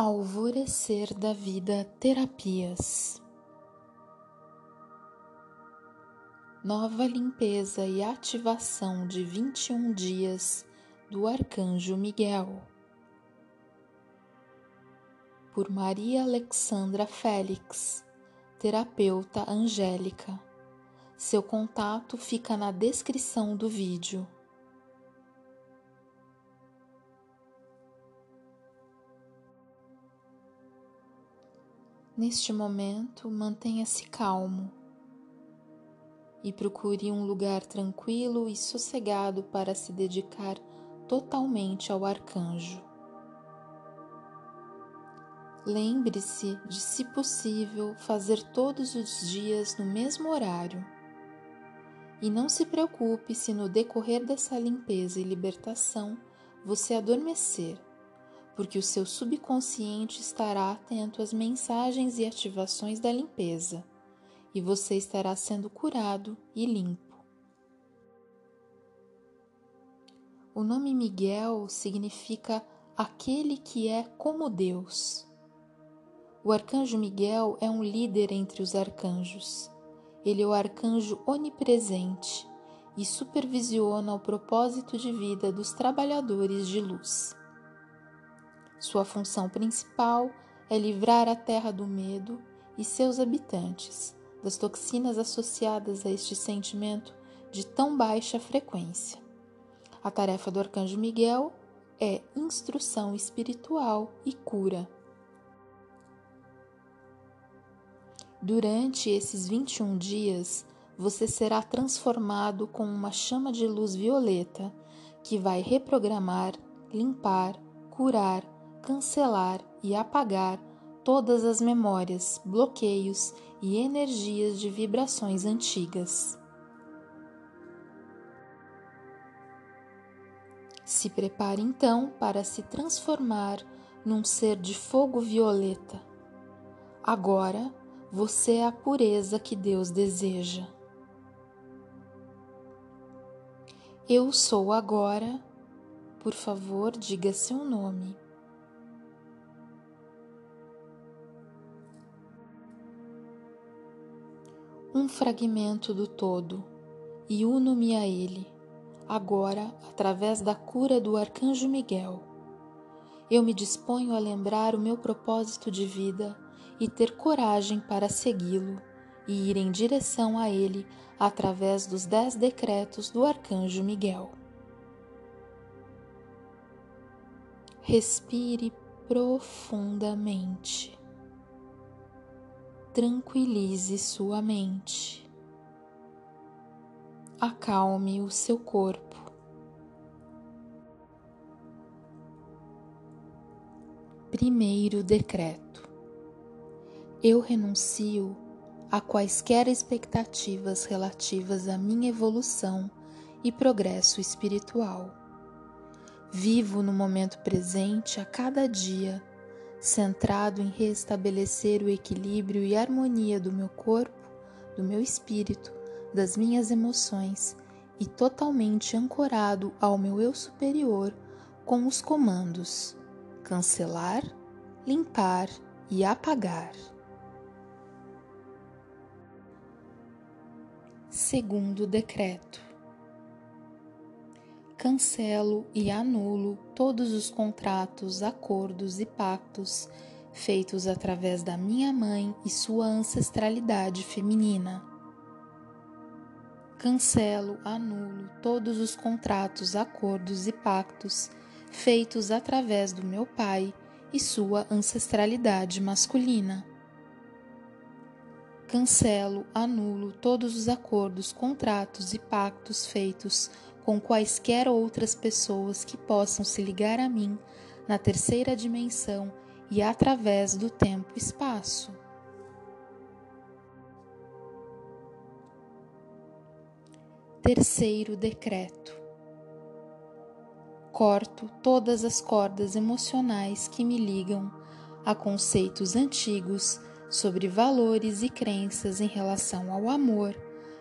Alvorecer da Vida Terapias Nova limpeza e ativação de 21 dias do Arcanjo Miguel. Por Maria Alexandra Félix, terapeuta angélica. Seu contato fica na descrição do vídeo. Neste momento, mantenha-se calmo e procure um lugar tranquilo e sossegado para se dedicar totalmente ao arcanjo. Lembre-se de, se possível, fazer todos os dias no mesmo horário. E não se preocupe se no decorrer dessa limpeza e libertação você adormecer porque o seu subconsciente estará atento às mensagens e ativações da limpeza, e você estará sendo curado e limpo. O nome Miguel significa aquele que é como Deus. O arcanjo Miguel é um líder entre os arcanjos. Ele é o arcanjo onipresente e supervisiona o propósito de vida dos trabalhadores de luz. Sua função principal é livrar a terra do medo e seus habitantes das toxinas associadas a este sentimento de tão baixa frequência. A tarefa do arcanjo Miguel é instrução espiritual e cura. Durante esses 21 dias, você será transformado com uma chama de luz violeta que vai reprogramar, limpar, curar, cancelar e apagar todas as memórias, bloqueios e energias de vibrações antigas. Se prepare então para se transformar num ser de fogo violeta. Agora você é a pureza que Deus deseja. Eu sou agora. Por favor, diga seu nome. Um fragmento do todo e uno-me a ele, agora através da cura do arcanjo Miguel. Eu me disponho a lembrar o meu propósito de vida e ter coragem para segui-lo e ir em direção a ele através dos dez decretos do arcanjo Miguel. Respire profundamente tranquilize sua mente. Acalme o seu corpo. Primeiro decreto: Eu renuncio a quaisquer expectativas relativas à minha evolução e progresso espiritual. Vivo no momento presente a cada dia centrado em restabelecer o equilíbrio e harmonia do meu corpo, do meu espírito, das minhas emoções e totalmente ancorado ao meu eu superior com os comandos cancelar, limpar e apagar. Segundo decreto cancelo e anulo todos os contratos, acordos e pactos feitos através da minha mãe e sua ancestralidade feminina. Cancelo, anulo todos os contratos, acordos e pactos feitos através do meu pai e sua ancestralidade masculina. Cancelo, anulo todos os acordos, contratos e pactos feitos com quaisquer outras pessoas que possam se ligar a mim na terceira dimensão e através do tempo-espaço. Terceiro decreto: Corto todas as cordas emocionais que me ligam a conceitos antigos sobre valores e crenças em relação ao amor,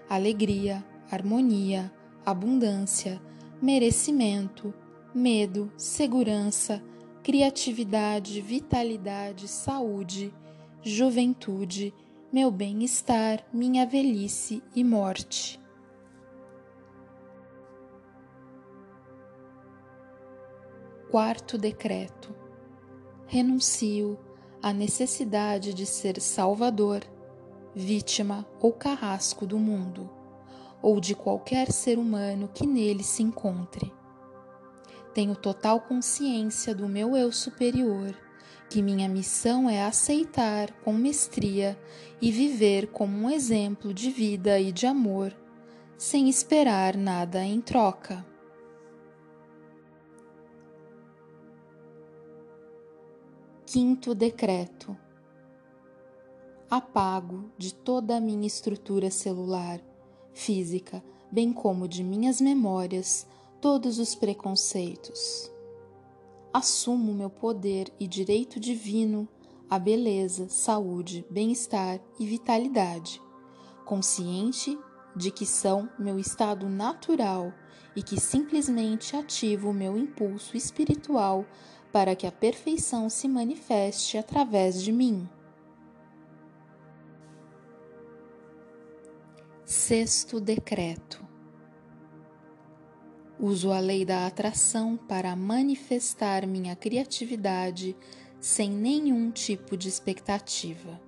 alegria, harmonia, abundância, merecimento, medo, segurança, criatividade, vitalidade, saúde, juventude, meu bem-estar, minha velhice e morte. Quarto decreto: renuncio à necessidade de ser salvador, vítima ou carrasco do mundo, ou de qualquer ser humano que nele se encontre. Tenho total consciência do meu eu superior, que minha missão é aceitar com mestria e viver como um exemplo de vida e de amor, sem esperar nada em troca. Quinto decreto: apago de toda a minha estrutura celular, física, bem como de minhas memórias, todos os preconceitos. Assumo meu poder e direito divino, a beleza, saúde, bem-estar e vitalidade, consciente de que são meu estado natural e que simplesmente ativo o meu impulso espiritual para que a perfeição se manifeste através de mim. Sexto decreto. Uso a lei da atração para manifestar minha criatividade sem nenhum tipo de expectativa,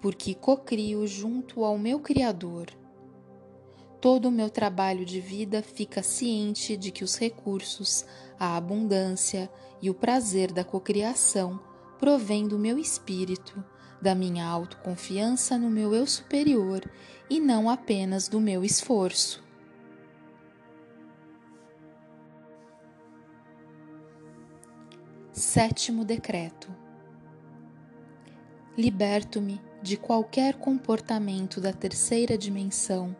porque cocrio junto ao meu Criador todo o meu trabalho de vida fica ciente de que os recursos, a abundância e o prazer da cocriação provém do meu espírito, da minha autoconfiança no meu eu superior e não apenas do meu esforço. Sétimo decreto: Liberto-me de qualquer comportamento da terceira dimensão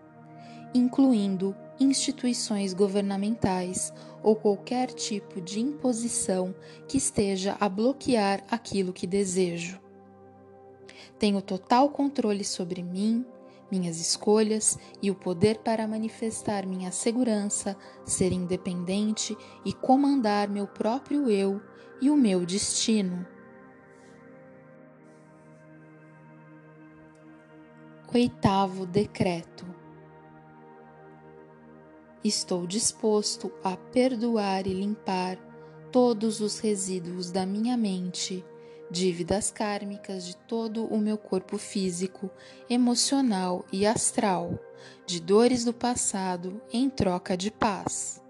incluindo instituições governamentais ou qualquer tipo de imposição que esteja a bloquear aquilo que desejo. Tenho total controle sobre mim, minhas escolhas e o poder para manifestar minha segurança, ser independente e comandar meu próprio eu e o meu destino. Oitavo decreto Estou disposto a perdoar e limpar todos os resíduos da minha mente, dívidas kármicas de todo o meu corpo físico, emocional e astral, de dores do passado em troca de paz.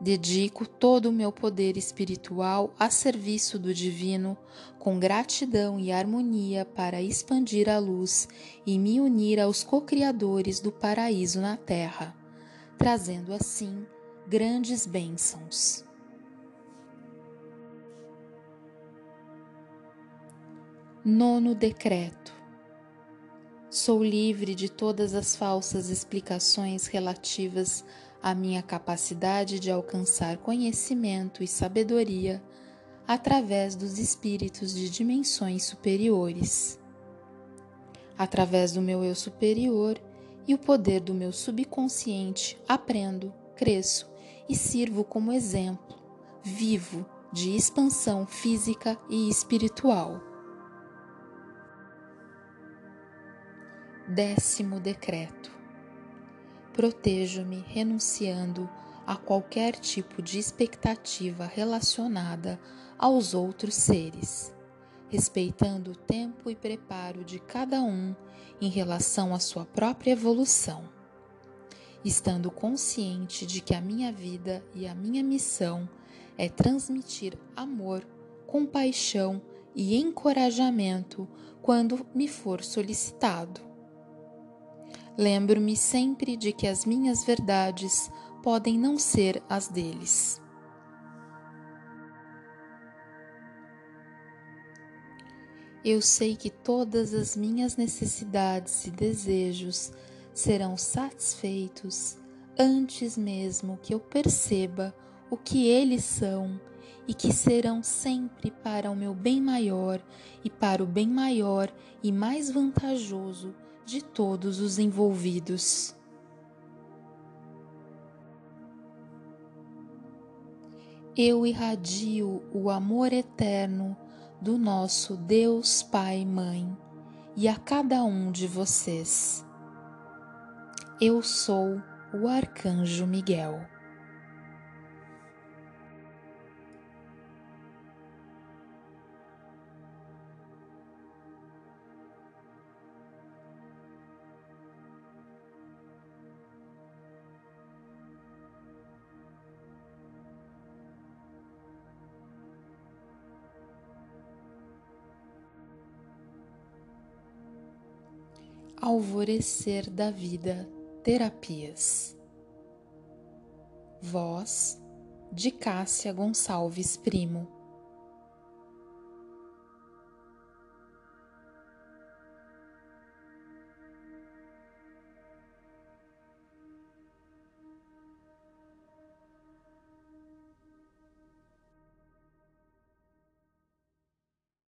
Dedico todo o meu poder espiritual a serviço do Divino, com gratidão e harmonia para expandir a luz e me unir aos co-criadores do paraíso na Terra trazendo assim grandes bênçãos. Nono decreto. Sou livre de todas as falsas explicações relativas à minha capacidade de alcançar conhecimento e sabedoria através dos espíritos de dimensões superiores. Através do meu eu superior, e o poder do meu subconsciente, aprendo, cresço e sirvo como exemplo vivo de expansão física e espiritual. Décimo decreto: Protejo-me renunciando a qualquer tipo de expectativa relacionada aos outros seres respeitando o tempo e preparo de cada um em relação à sua própria evolução, estando consciente de que a minha vida e a minha missão é transmitir amor, compaixão e encorajamento quando me for solicitado. Lembro-me sempre de que as minhas verdades podem não ser as deles. eu sei que todas as minhas necessidades e desejos serão satisfeitos antes mesmo que eu perceba o que eles são e que serão sempre para o meu bem maior e para o bem maior e mais vantajoso de todos os envolvidos. eu irradio o amor eterno do nosso Deus Pai e Mãe e a cada um de vocês. Eu sou o Arcanjo Miguel. Alvorecer da Vida Terapias. Voz de Cássia Gonçalves Primo.